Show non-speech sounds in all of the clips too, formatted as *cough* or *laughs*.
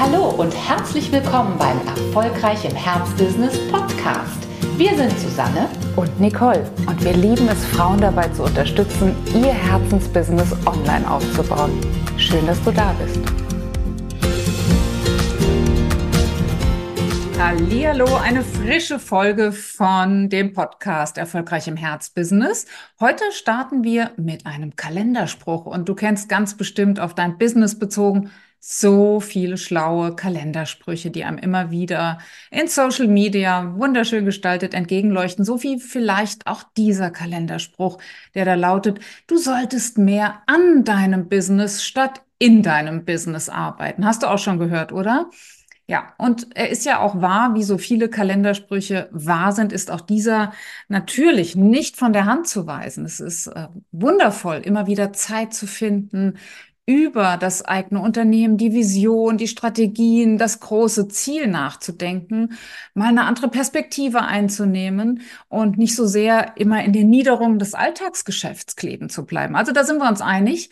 Hallo und herzlich willkommen beim Erfolgreich im Herzbusiness Podcast. Wir sind Susanne und Nicole und wir lieben es, Frauen dabei zu unterstützen, ihr Herzensbusiness online aufzubauen. Schön, dass du da bist. Hallo, eine frische Folge von dem Podcast Erfolgreich im Herzbusiness. Heute starten wir mit einem Kalenderspruch und du kennst ganz bestimmt auf dein Business bezogen so viele schlaue Kalendersprüche, die einem immer wieder in Social Media wunderschön gestaltet entgegenleuchten. So wie vielleicht auch dieser Kalenderspruch, der da lautet, du solltest mehr an deinem Business statt in deinem Business arbeiten. Hast du auch schon gehört, oder? Ja, und er ist ja auch wahr, wie so viele Kalendersprüche wahr sind, ist auch dieser natürlich nicht von der Hand zu weisen. Es ist äh, wundervoll, immer wieder Zeit zu finden, über das eigene Unternehmen, die Vision, die Strategien, das große Ziel nachzudenken, mal eine andere Perspektive einzunehmen und nicht so sehr immer in den Niederungen des Alltagsgeschäfts kleben zu bleiben. Also da sind wir uns einig.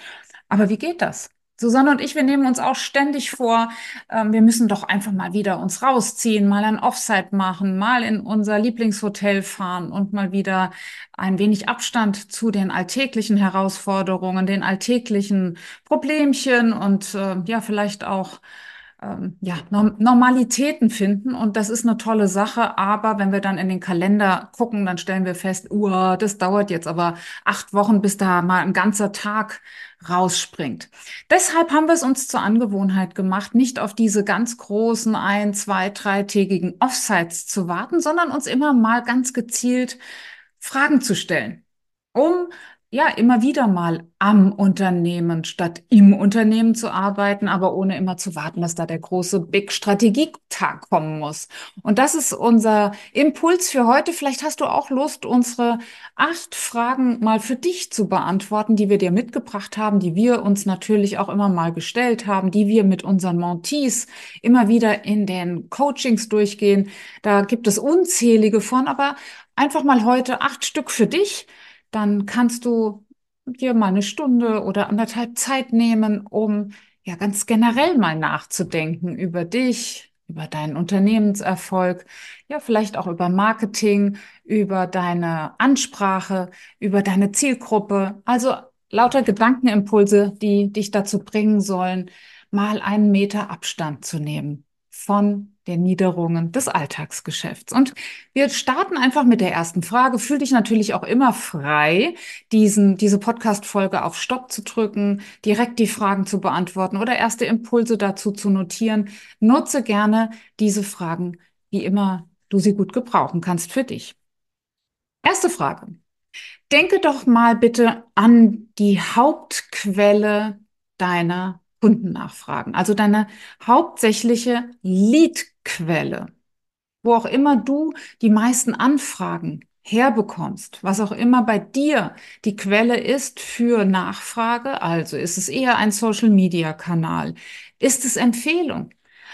Aber wie geht das? Susanne und ich, wir nehmen uns auch ständig vor, ähm, wir müssen doch einfach mal wieder uns rausziehen, mal ein Offsite machen, mal in unser Lieblingshotel fahren und mal wieder ein wenig Abstand zu den alltäglichen Herausforderungen, den alltäglichen Problemchen und äh, ja, vielleicht auch ähm, ja, Normalitäten finden. Und das ist eine tolle Sache. Aber wenn wir dann in den Kalender gucken, dann stellen wir fest, uh, das dauert jetzt aber acht Wochen, bis da mal ein ganzer Tag rausspringt. Deshalb haben wir es uns zur Angewohnheit gemacht, nicht auf diese ganz großen ein, zwei, dreitägigen Offsites zu warten, sondern uns immer mal ganz gezielt Fragen zu stellen, um ja, immer wieder mal am Unternehmen statt im Unternehmen zu arbeiten, aber ohne immer zu warten, dass da der große Big Strategietag kommen muss. Und das ist unser Impuls für heute. Vielleicht hast du auch Lust, unsere acht Fragen mal für dich zu beantworten, die wir dir mitgebracht haben, die wir uns natürlich auch immer mal gestellt haben, die wir mit unseren Montees immer wieder in den Coachings durchgehen. Da gibt es unzählige von, aber einfach mal heute acht Stück für dich dann kannst du dir mal eine Stunde oder anderthalb Zeit nehmen, um ja ganz generell mal nachzudenken über dich, über deinen Unternehmenserfolg, ja vielleicht auch über Marketing, über deine Ansprache, über deine Zielgruppe. Also lauter Gedankenimpulse, die dich dazu bringen sollen, mal einen Meter Abstand zu nehmen von den Niederungen des Alltagsgeschäfts. Und wir starten einfach mit der ersten Frage. Fühl dich natürlich auch immer frei, diesen, diese Podcast-Folge auf Stopp zu drücken, direkt die Fragen zu beantworten oder erste Impulse dazu zu notieren. Nutze gerne diese Fragen, wie immer du sie gut gebrauchen kannst für dich. Erste Frage. Denke doch mal bitte an die Hauptquelle deiner Kundennachfragen, also deine hauptsächliche Leadquelle, wo auch immer du die meisten Anfragen herbekommst, was auch immer bei dir die Quelle ist für Nachfrage, also ist es eher ein Social-Media-Kanal, ist es Empfehlung,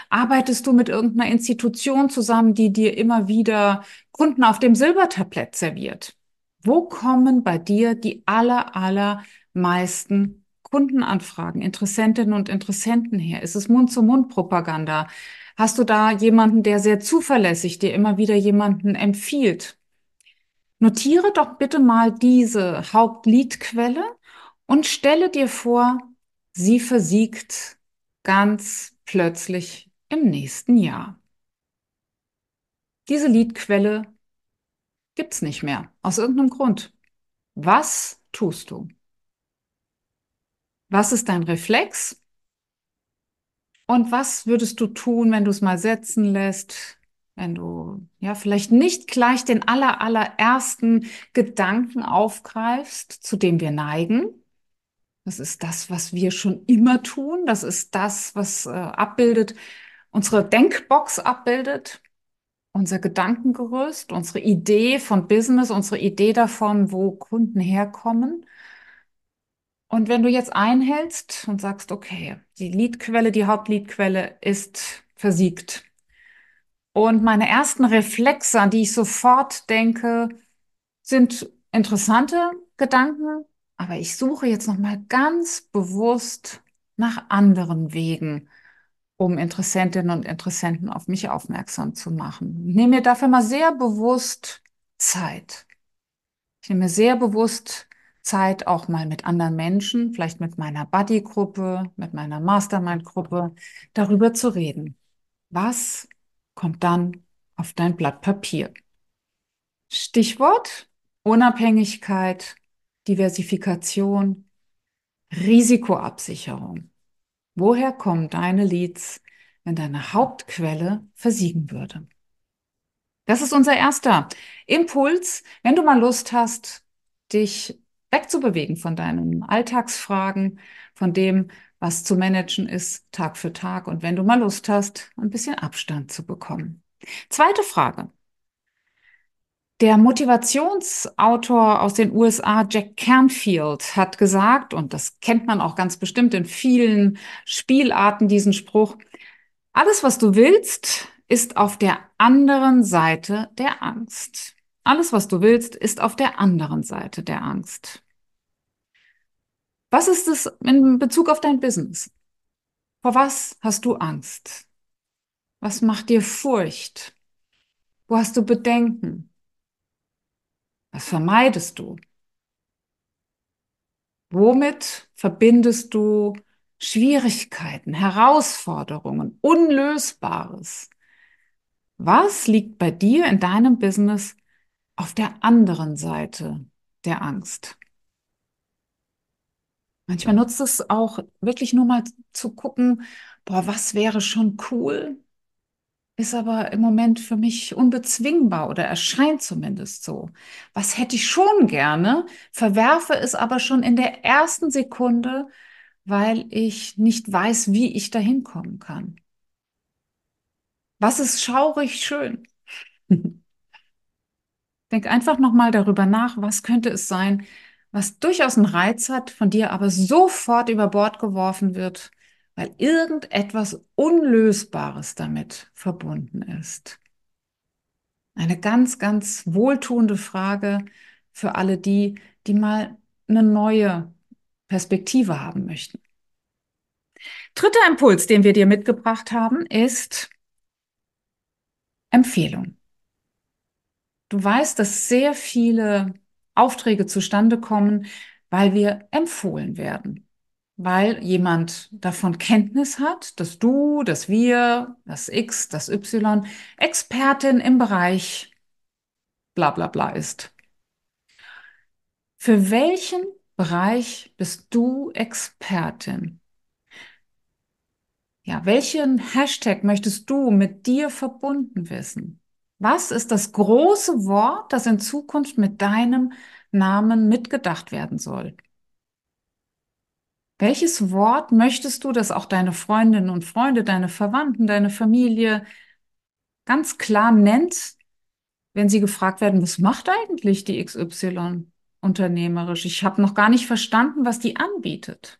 Arbeitest du mit irgendeiner Institution zusammen, die dir immer wieder Kunden auf dem Silbertablett serviert? Wo kommen bei dir die aller, aller meisten Kundenanfragen, Interessentinnen und Interessenten her? Ist es Mund-zu-Mund-Propaganda? Hast du da jemanden, der sehr zuverlässig dir immer wieder jemanden empfiehlt? Notiere doch bitte mal diese Hauptliedquelle und stelle dir vor, sie versiegt ganz plötzlich im nächsten Jahr. Diese Liedquelle gibt's nicht mehr, aus irgendeinem Grund. Was tust du? Was ist dein Reflex? Und was würdest du tun, wenn du es mal setzen lässt, wenn du ja vielleicht nicht gleich den aller, allerersten Gedanken aufgreifst, zu dem wir neigen? Das ist das, was wir schon immer tun. Das ist das, was äh, abbildet, unsere Denkbox abbildet, unser Gedankengerüst, unsere Idee von Business, unsere Idee davon, wo Kunden herkommen. Und wenn du jetzt einhältst und sagst, okay, die Leadquelle, die Hauptleadquelle ist versiegt. Und meine ersten Reflexe, an die ich sofort denke, sind interessante Gedanken, aber ich suche jetzt noch mal ganz bewusst nach anderen Wegen, um Interessentinnen und Interessenten auf mich aufmerksam zu machen. Ich nehme mir dafür mal sehr bewusst Zeit. Ich nehme mir sehr bewusst Zeit auch mal mit anderen Menschen, vielleicht mit meiner Buddy-Gruppe, mit meiner Mastermind-Gruppe, darüber zu reden. Was kommt dann auf dein Blatt Papier? Stichwort Unabhängigkeit, Diversifikation, Risikoabsicherung. Woher kommen deine Leads, wenn deine Hauptquelle versiegen würde? Das ist unser erster Impuls. Wenn du mal Lust hast, dich wegzubewegen von deinen Alltagsfragen, von dem, was zu managen ist, Tag für Tag. Und wenn du mal Lust hast, ein bisschen Abstand zu bekommen. Zweite Frage. Der Motivationsautor aus den USA, Jack Canfield, hat gesagt, und das kennt man auch ganz bestimmt in vielen Spielarten, diesen Spruch, alles, was du willst, ist auf der anderen Seite der Angst. Alles, was du willst, ist auf der anderen Seite der Angst. Was ist es in Bezug auf dein Business? Vor was hast du Angst? Was macht dir Furcht? Wo hast du Bedenken? Was vermeidest du? Womit verbindest du Schwierigkeiten, Herausforderungen, Unlösbares? Was liegt bei dir in deinem Business auf der anderen Seite der Angst? Manchmal nutzt es auch wirklich nur mal zu gucken, boah, was wäre schon cool, ist aber im Moment für mich unbezwingbar oder erscheint zumindest so. Was hätte ich schon gerne, verwerfe es aber schon in der ersten Sekunde, weil ich nicht weiß, wie ich dahin kommen kann. Was ist schaurig schön? *laughs* Denk einfach nochmal darüber nach, was könnte es sein, was durchaus einen Reiz hat, von dir aber sofort über Bord geworfen wird, weil irgendetwas Unlösbares damit verbunden ist. Eine ganz, ganz wohltuende Frage für alle die, die mal eine neue Perspektive haben möchten. Dritter Impuls, den wir dir mitgebracht haben, ist Empfehlung. Du weißt, dass sehr viele Aufträge zustande kommen, weil wir empfohlen werden, weil jemand davon Kenntnis hat, dass du, dass wir, das X, das Y Expertin im Bereich bla bla bla ist. Für welchen Bereich bist du Expertin? Ja, welchen Hashtag möchtest du mit dir verbunden wissen? Was ist das große Wort, das in Zukunft mit deinem Namen mitgedacht werden soll? Welches Wort möchtest du, dass auch deine Freundinnen und Freunde, deine Verwandten, deine Familie ganz klar nennt, wenn sie gefragt werden, was macht eigentlich die XY unternehmerisch? Ich habe noch gar nicht verstanden, was die anbietet.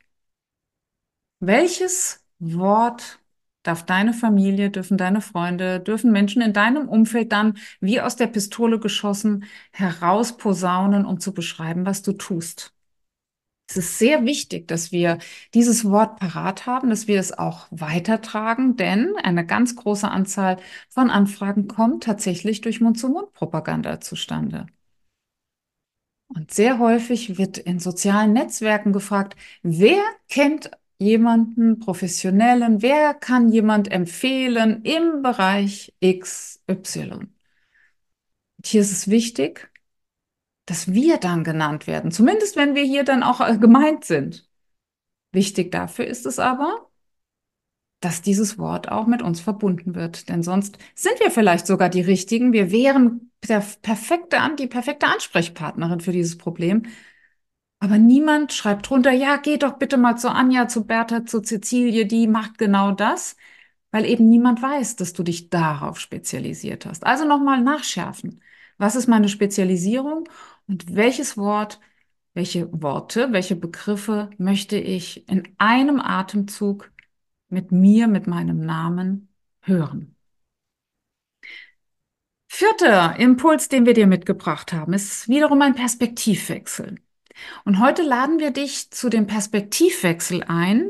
Welches Wort darf deine Familie, dürfen deine Freunde, dürfen Menschen in deinem Umfeld dann wie aus der Pistole geschossen herausposaunen, um zu beschreiben, was du tust. Es ist sehr wichtig, dass wir dieses Wort parat haben, dass wir es auch weitertragen, denn eine ganz große Anzahl von Anfragen kommt tatsächlich durch Mund-zu-Mund-Propaganda zustande. Und sehr häufig wird in sozialen Netzwerken gefragt, wer kennt jemanden professionellen, wer kann jemand empfehlen im Bereich XY? Hier ist es wichtig, dass wir dann genannt werden, zumindest wenn wir hier dann auch gemeint sind. Wichtig dafür ist es aber, dass dieses Wort auch mit uns verbunden wird, denn sonst sind wir vielleicht sogar die Richtigen. Wir wären der perfekte, die perfekte Ansprechpartnerin für dieses Problem, aber niemand schreibt drunter, ja, geh doch bitte mal zu Anja, zu Bertha, zu Cecilie, die macht genau das, weil eben niemand weiß, dass du dich darauf spezialisiert hast. Also nochmal nachschärfen. Was ist meine Spezialisierung und welches Wort, welche Worte, welche Begriffe möchte ich in einem Atemzug mit mir, mit meinem Namen hören? Vierter Impuls, den wir dir mitgebracht haben, ist wiederum ein Perspektivwechsel. Und heute laden wir dich zu dem Perspektivwechsel ein,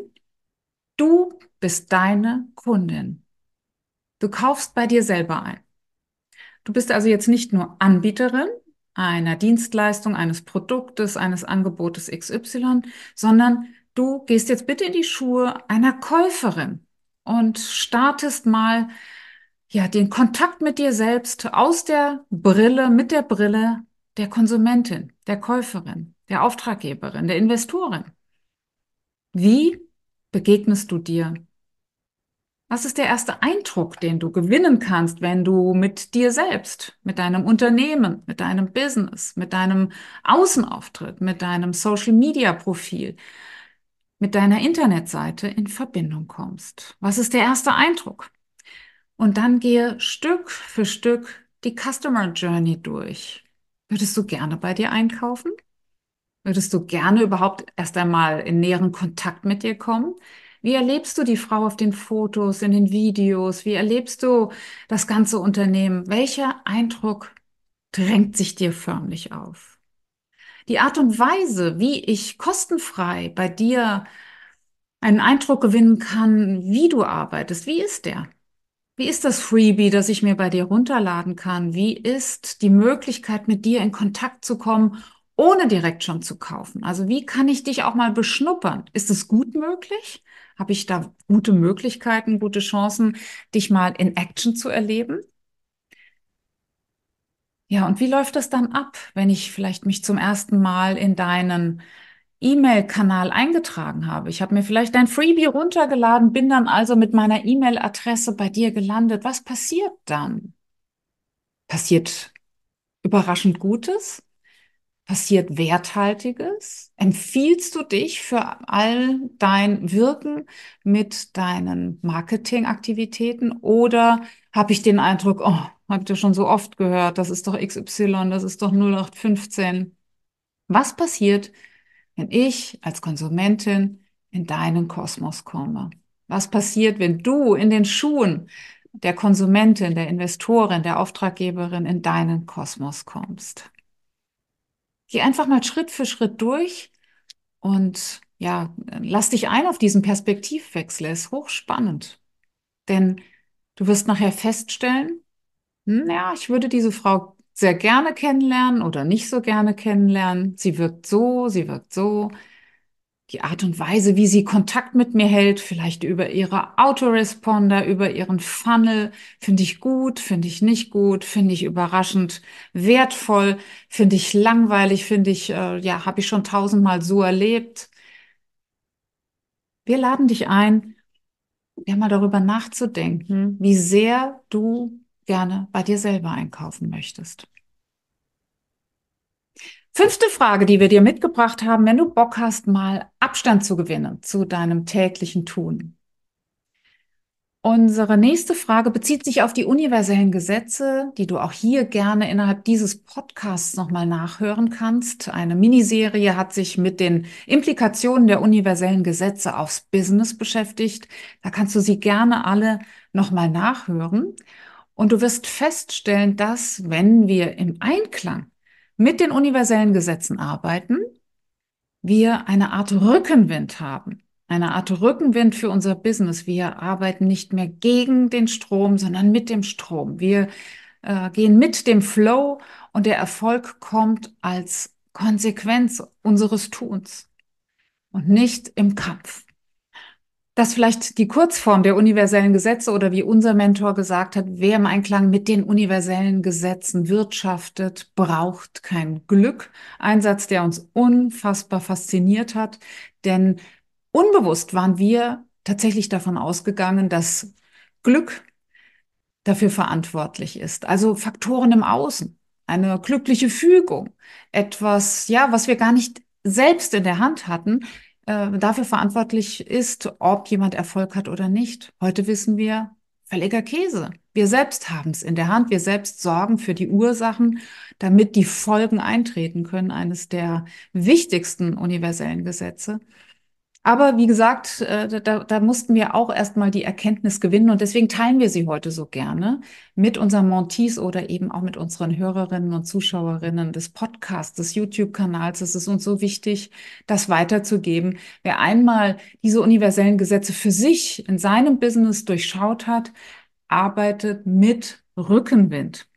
Du bist deine Kundin. Du kaufst bei dir selber ein. Du bist also jetzt nicht nur Anbieterin einer Dienstleistung, eines Produktes, eines Angebotes XY, sondern du gehst jetzt bitte in die Schuhe einer Käuferin und startest mal ja den Kontakt mit dir selbst aus der Brille, mit der Brille der Konsumentin, der Käuferin, der Auftraggeberin, der Investorin. Wie begegnest du dir? Was ist der erste Eindruck, den du gewinnen kannst, wenn du mit dir selbst, mit deinem Unternehmen, mit deinem Business, mit deinem Außenauftritt, mit deinem Social-Media-Profil, mit deiner Internetseite in Verbindung kommst? Was ist der erste Eindruck? Und dann gehe Stück für Stück die Customer Journey durch. Würdest du gerne bei dir einkaufen? Würdest du gerne überhaupt erst einmal in näheren Kontakt mit dir kommen? Wie erlebst du die Frau auf den Fotos, in den Videos? Wie erlebst du das ganze Unternehmen? Welcher Eindruck drängt sich dir förmlich auf? Die Art und Weise, wie ich kostenfrei bei dir einen Eindruck gewinnen kann, wie du arbeitest, wie ist der? Wie ist das Freebie, das ich mir bei dir runterladen kann? Wie ist die Möglichkeit, mit dir in Kontakt zu kommen, ohne direkt schon zu kaufen? Also wie kann ich dich auch mal beschnuppern? Ist es gut möglich? Habe ich da gute Möglichkeiten, gute Chancen, dich mal in Action zu erleben? Ja, und wie läuft das dann ab, wenn ich vielleicht mich zum ersten Mal in deinen E-Mail-Kanal eingetragen habe. Ich habe mir vielleicht dein Freebie runtergeladen, bin dann also mit meiner E-Mail-Adresse bei dir gelandet. Was passiert dann? Passiert überraschend Gutes? Passiert Werthaltiges? Empfiehlst du dich für all dein Wirken mit deinen Marketingaktivitäten oder habe ich den Eindruck, oh, habt ihr schon so oft gehört, das ist doch XY, das ist doch 0815. Was passiert, wenn ich als Konsumentin in deinen Kosmos komme? Was passiert, wenn du in den Schuhen der Konsumentin, der Investorin, der Auftraggeberin in deinen Kosmos kommst? Geh einfach mal Schritt für Schritt durch und ja, lass dich ein auf diesen Perspektivwechsel. Er ist hochspannend. Denn du wirst nachher feststellen, hm, ja, ich würde diese Frau sehr gerne kennenlernen oder nicht so gerne kennenlernen. Sie wirkt so, sie wirkt so. Die Art und Weise, wie sie Kontakt mit mir hält, vielleicht über ihre Autoresponder, über ihren Funnel, finde ich gut, finde ich nicht gut, finde ich überraschend wertvoll, finde ich langweilig, finde ich, äh, ja, habe ich schon tausendmal so erlebt. Wir laden dich ein, ja mal darüber nachzudenken, wie sehr du gerne bei dir selber einkaufen möchtest. Fünfte Frage, die wir dir mitgebracht haben, wenn du Bock hast, mal Abstand zu gewinnen zu deinem täglichen Tun. Unsere nächste Frage bezieht sich auf die universellen Gesetze, die du auch hier gerne innerhalb dieses Podcasts nochmal nachhören kannst. Eine Miniserie hat sich mit den Implikationen der universellen Gesetze aufs Business beschäftigt. Da kannst du sie gerne alle nochmal nachhören. Und du wirst feststellen, dass wenn wir im Einklang mit den universellen Gesetzen arbeiten, wir eine Art Rückenwind haben. Eine Art Rückenwind für unser Business. Wir arbeiten nicht mehr gegen den Strom, sondern mit dem Strom. Wir äh, gehen mit dem Flow und der Erfolg kommt als Konsequenz unseres Tuns und nicht im Kampf. Das vielleicht die Kurzform der universellen Gesetze oder wie unser Mentor gesagt hat, wer im Einklang mit den universellen Gesetzen wirtschaftet, braucht kein Glück. Ein Satz, der uns unfassbar fasziniert hat, denn unbewusst waren wir tatsächlich davon ausgegangen, dass Glück dafür verantwortlich ist. Also Faktoren im Außen, eine glückliche Fügung, etwas, ja, was wir gar nicht selbst in der Hand hatten, äh, dafür verantwortlich ist, ob jemand Erfolg hat oder nicht. Heute wissen wir, völliger Käse. Wir selbst haben es in der Hand. Wir selbst sorgen für die Ursachen, damit die Folgen eintreten können. Eines der wichtigsten universellen Gesetze. Aber wie gesagt, äh, da, da mussten wir auch erstmal die Erkenntnis gewinnen und deswegen teilen wir sie heute so gerne mit unseren Montees oder eben auch mit unseren Hörerinnen und Zuschauerinnen des Podcasts, des YouTube-Kanals. Es ist uns so wichtig, das weiterzugeben. Wer einmal diese universellen Gesetze für sich in seinem Business durchschaut hat, arbeitet mit Rückenwind.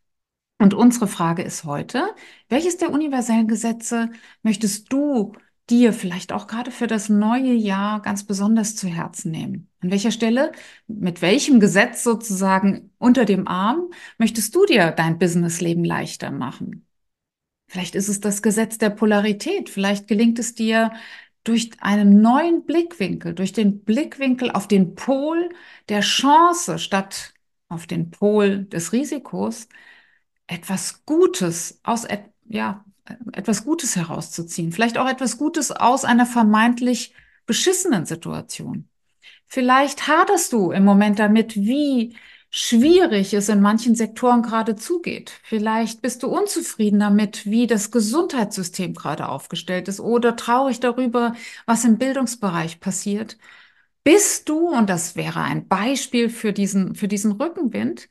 Und unsere Frage ist heute, welches der universellen Gesetze möchtest du dir vielleicht auch gerade für das neue Jahr ganz besonders zu Herzen nehmen? An welcher Stelle, mit welchem Gesetz sozusagen unter dem Arm möchtest du dir dein Businessleben leichter machen? Vielleicht ist es das Gesetz der Polarität. Vielleicht gelingt es dir durch einen neuen Blickwinkel, durch den Blickwinkel auf den Pol der Chance statt auf den Pol des Risikos, etwas Gutes aus, ja, etwas Gutes herauszuziehen. Vielleicht auch etwas Gutes aus einer vermeintlich beschissenen Situation. Vielleicht haderst du im Moment damit, wie schwierig es in manchen Sektoren gerade zugeht. Vielleicht bist du unzufrieden damit, wie das Gesundheitssystem gerade aufgestellt ist oder traurig darüber, was im Bildungsbereich passiert. Bist du, und das wäre ein Beispiel für diesen, für diesen Rückenwind,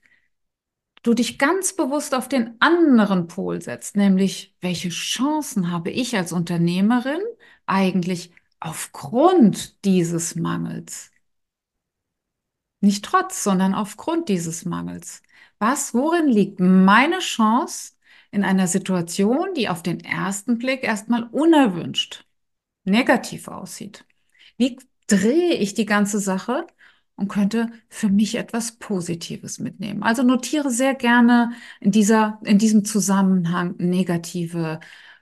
du dich ganz bewusst auf den anderen Pol setzt, nämlich welche Chancen habe ich als Unternehmerin eigentlich aufgrund dieses Mangels? Nicht trotz, sondern aufgrund dieses Mangels. Was, worin liegt meine Chance in einer Situation, die auf den ersten Blick erstmal unerwünscht, negativ aussieht? Wie drehe ich die ganze Sache und könnte für mich etwas Positives mitnehmen. Also notiere sehr gerne in dieser, in diesem Zusammenhang negative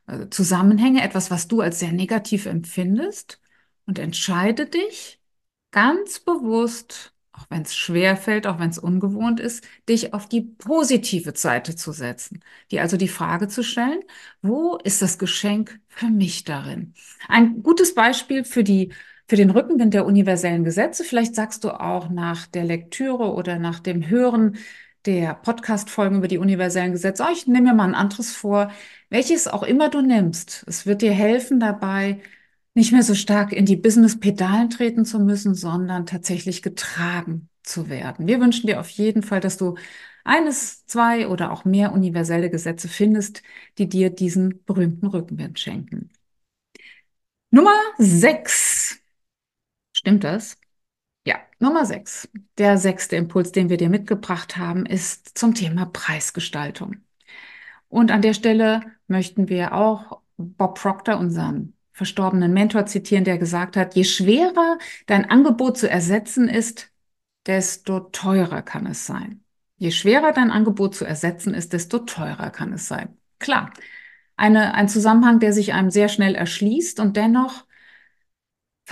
äh, Zusammenhänge, etwas, was du als sehr negativ empfindest und entscheide dich ganz bewusst, auch wenn es schwer fällt, auch wenn es ungewohnt ist, dich auf die positive Seite zu setzen. Die also die Frage zu stellen, wo ist das Geschenk für mich darin? Ein gutes Beispiel für die für den Rückenwind der universellen Gesetze. Vielleicht sagst du auch nach der Lektüre oder nach dem Hören der Podcast-Folgen über die universellen Gesetze, oh, ich nehme mir mal ein anderes vor, welches auch immer du nimmst. Es wird dir helfen dabei, nicht mehr so stark in die Business-Pedalen treten zu müssen, sondern tatsächlich getragen zu werden. Wir wünschen dir auf jeden Fall, dass du eines, zwei oder auch mehr universelle Gesetze findest, die dir diesen berühmten Rückenwind schenken. Nummer sechs. Stimmt das? Ja, Nummer sechs. Der sechste Impuls, den wir dir mitgebracht haben, ist zum Thema Preisgestaltung. Und an der Stelle möchten wir auch Bob Proctor, unseren verstorbenen Mentor, zitieren, der gesagt hat, je schwerer dein Angebot zu ersetzen ist, desto teurer kann es sein. Je schwerer dein Angebot zu ersetzen ist, desto teurer kann es sein. Klar, eine, ein Zusammenhang, der sich einem sehr schnell erschließt und dennoch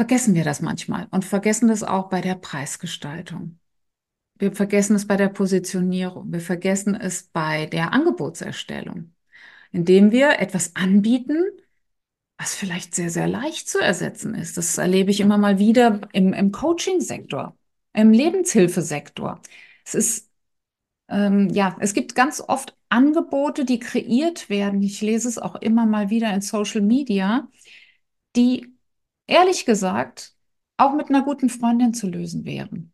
vergessen wir das manchmal und vergessen das auch bei der Preisgestaltung. Wir vergessen es bei der Positionierung. Wir vergessen es bei der Angebotserstellung, indem wir etwas anbieten, was vielleicht sehr, sehr leicht zu ersetzen ist. Das erlebe ich immer mal wieder im, im Coaching-Sektor, im Lebenshilfesektor. Es ist, ähm, ja, es gibt ganz oft Angebote, die kreiert werden. Ich lese es auch immer mal wieder in Social Media, die ehrlich gesagt auch mit einer guten Freundin zu lösen wären.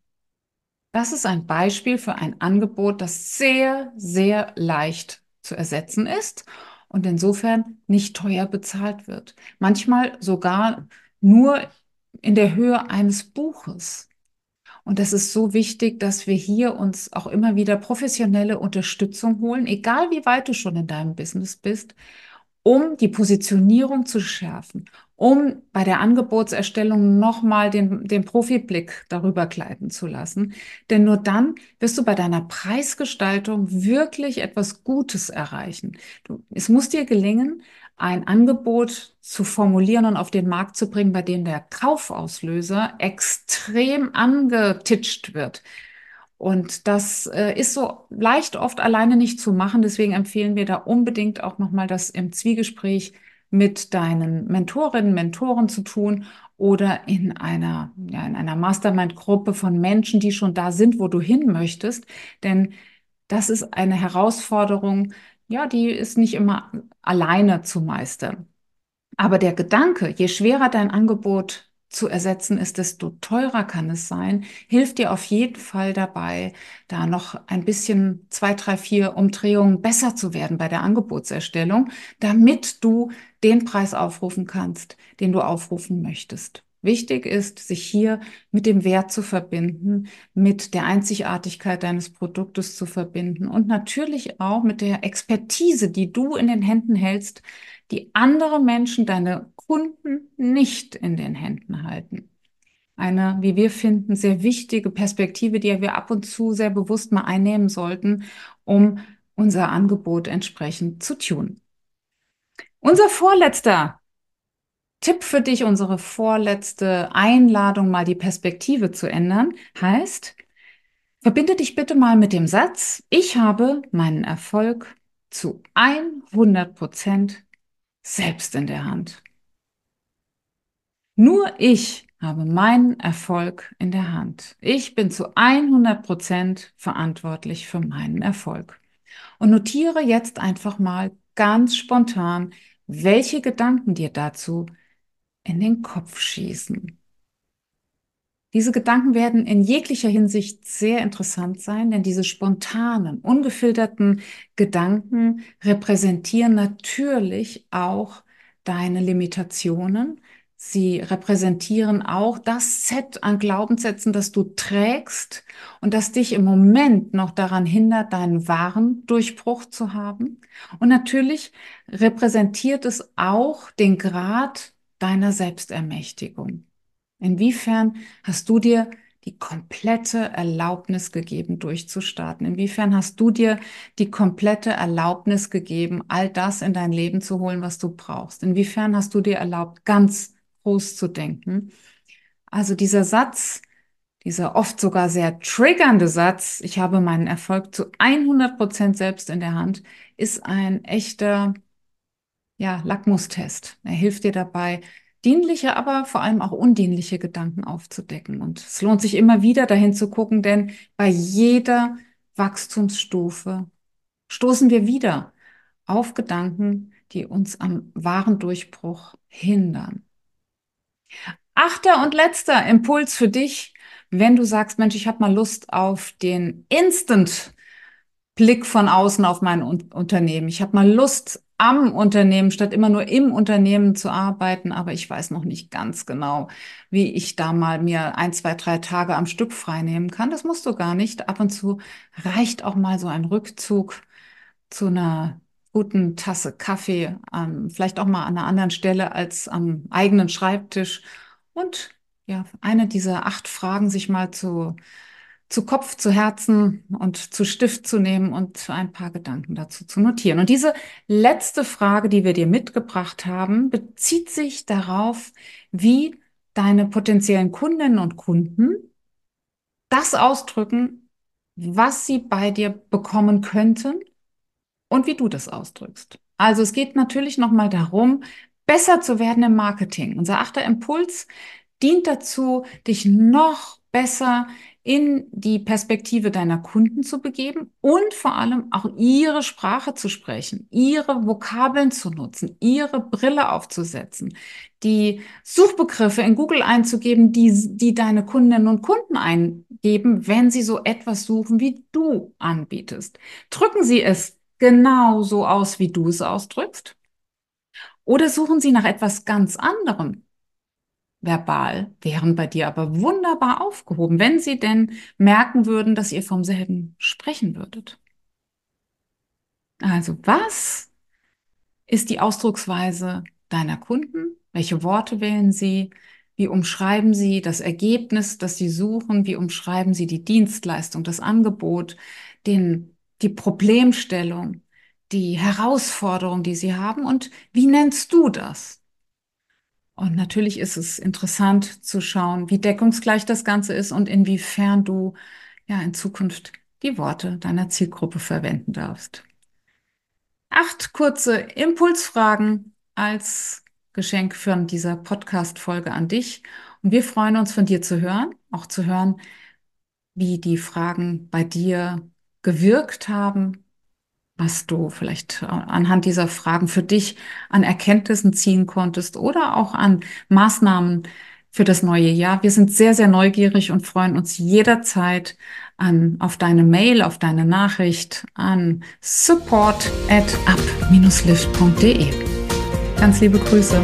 Das ist ein Beispiel für ein Angebot, das sehr, sehr leicht zu ersetzen ist und insofern nicht teuer bezahlt wird. Manchmal sogar nur in der Höhe eines Buches. Und das ist so wichtig, dass wir hier uns auch immer wieder professionelle Unterstützung holen, egal wie weit du schon in deinem Business bist, um die Positionierung zu schärfen, um bei der Angebotserstellung nochmal den, den Profiblick darüber gleiten zu lassen. Denn nur dann wirst du bei deiner Preisgestaltung wirklich etwas Gutes erreichen. Du, es muss dir gelingen, ein Angebot zu formulieren und auf den Markt zu bringen, bei dem der Kaufauslöser extrem angetitscht wird. Und das äh, ist so leicht oft alleine nicht zu machen. Deswegen empfehlen wir da unbedingt auch nochmal das im Zwiegespräch mit deinen Mentorinnen, Mentoren zu tun oder in einer, ja, in einer Mastermind-Gruppe von Menschen, die schon da sind, wo du hin möchtest. Denn das ist eine Herausforderung, ja, die ist nicht immer alleine zu meistern. Aber der Gedanke, je schwerer dein Angebot zu ersetzen ist, desto teurer kann es sein, hilft dir auf jeden Fall dabei, da noch ein bisschen zwei, drei, vier Umdrehungen besser zu werden bei der Angebotserstellung, damit du den Preis aufrufen kannst, den du aufrufen möchtest. Wichtig ist, sich hier mit dem Wert zu verbinden, mit der Einzigartigkeit deines Produktes zu verbinden und natürlich auch mit der Expertise, die du in den Händen hältst, die andere Menschen, deine Kunden nicht in den Händen halten. Eine, wie wir finden, sehr wichtige Perspektive, die wir ab und zu sehr bewusst mal einnehmen sollten, um unser Angebot entsprechend zu tun. Unser vorletzter Tipp für dich, unsere vorletzte Einladung, mal die Perspektive zu ändern, heißt, verbinde dich bitte mal mit dem Satz, ich habe meinen Erfolg zu 100 Prozent selbst in der Hand. Nur ich habe meinen Erfolg in der Hand. Ich bin zu 100 Prozent verantwortlich für meinen Erfolg. Und notiere jetzt einfach mal ganz spontan, welche Gedanken dir dazu in den Kopf schießen. Diese Gedanken werden in jeglicher Hinsicht sehr interessant sein, denn diese spontanen, ungefilterten Gedanken repräsentieren natürlich auch deine Limitationen. Sie repräsentieren auch das Set an Glaubenssätzen, das du trägst und das dich im Moment noch daran hindert, deinen wahren Durchbruch zu haben. Und natürlich repräsentiert es auch den Grad deiner Selbstermächtigung. Inwiefern hast du dir die komplette Erlaubnis gegeben, durchzustarten? Inwiefern hast du dir die komplette Erlaubnis gegeben, all das in dein Leben zu holen, was du brauchst? Inwiefern hast du dir erlaubt, ganz groß zu denken? Also dieser Satz, dieser oft sogar sehr triggernde Satz, ich habe meinen Erfolg zu 100 Prozent selbst in der Hand, ist ein echter, ja, Lackmustest. Er hilft dir dabei, dienliche, aber vor allem auch undienliche Gedanken aufzudecken. Und es lohnt sich immer wieder dahin zu gucken, denn bei jeder Wachstumsstufe stoßen wir wieder auf Gedanken, die uns am wahren Durchbruch hindern. Achter und letzter Impuls für dich, wenn du sagst, Mensch, ich habe mal Lust auf den Instant Blick von außen auf mein Unternehmen. Ich habe mal Lust am Unternehmen, statt immer nur im Unternehmen zu arbeiten. Aber ich weiß noch nicht ganz genau, wie ich da mal mir ein, zwei, drei Tage am Stück freinehmen kann. Das musst du gar nicht. Ab und zu reicht auch mal so ein Rückzug zu einer guten Tasse Kaffee, ähm, vielleicht auch mal an einer anderen Stelle als am eigenen Schreibtisch. Und ja, eine dieser acht Fragen sich mal zu zu Kopf, zu Herzen und zu Stift zu nehmen und ein paar Gedanken dazu zu notieren. Und diese letzte Frage, die wir dir mitgebracht haben, bezieht sich darauf, wie deine potenziellen Kundinnen und Kunden das ausdrücken, was sie bei dir bekommen könnten und wie du das ausdrückst. Also es geht natürlich nochmal darum, besser zu werden im Marketing. Unser achter Impuls dient dazu, dich noch besser in die Perspektive deiner Kunden zu begeben und vor allem auch ihre Sprache zu sprechen, ihre Vokabeln zu nutzen, ihre Brille aufzusetzen, die Suchbegriffe in Google einzugeben, die, die deine Kundinnen und Kunden eingeben, wenn sie so etwas suchen, wie du anbietest. Drücken sie es genau so aus, wie du es ausdrückst? Oder suchen sie nach etwas ganz anderem? Verbal, wären bei dir aber wunderbar aufgehoben, wenn sie denn merken würden, dass ihr vom selben sprechen würdet. Also was ist die Ausdrucksweise deiner Kunden? Welche Worte wählen sie? Wie umschreiben sie das Ergebnis, das sie suchen? Wie umschreiben sie die Dienstleistung, das Angebot, den, die Problemstellung, die Herausforderung, die sie haben? Und wie nennst du das? Und natürlich ist es interessant zu schauen, wie deckungsgleich das Ganze ist und inwiefern du ja in Zukunft die Worte deiner Zielgruppe verwenden darfst. Acht kurze Impulsfragen als Geschenk für dieser Podcast-Folge an dich. Und wir freuen uns von dir zu hören, auch zu hören, wie die Fragen bei dir gewirkt haben, was du vielleicht äh, anhand dieser Fragen für dich an Erkenntnissen ziehen konntest oder auch an Maßnahmen, für das neue Jahr. Wir sind sehr, sehr neugierig und freuen uns jederzeit an, auf deine Mail, auf deine Nachricht an support at up-lift.de. Ganz liebe Grüße.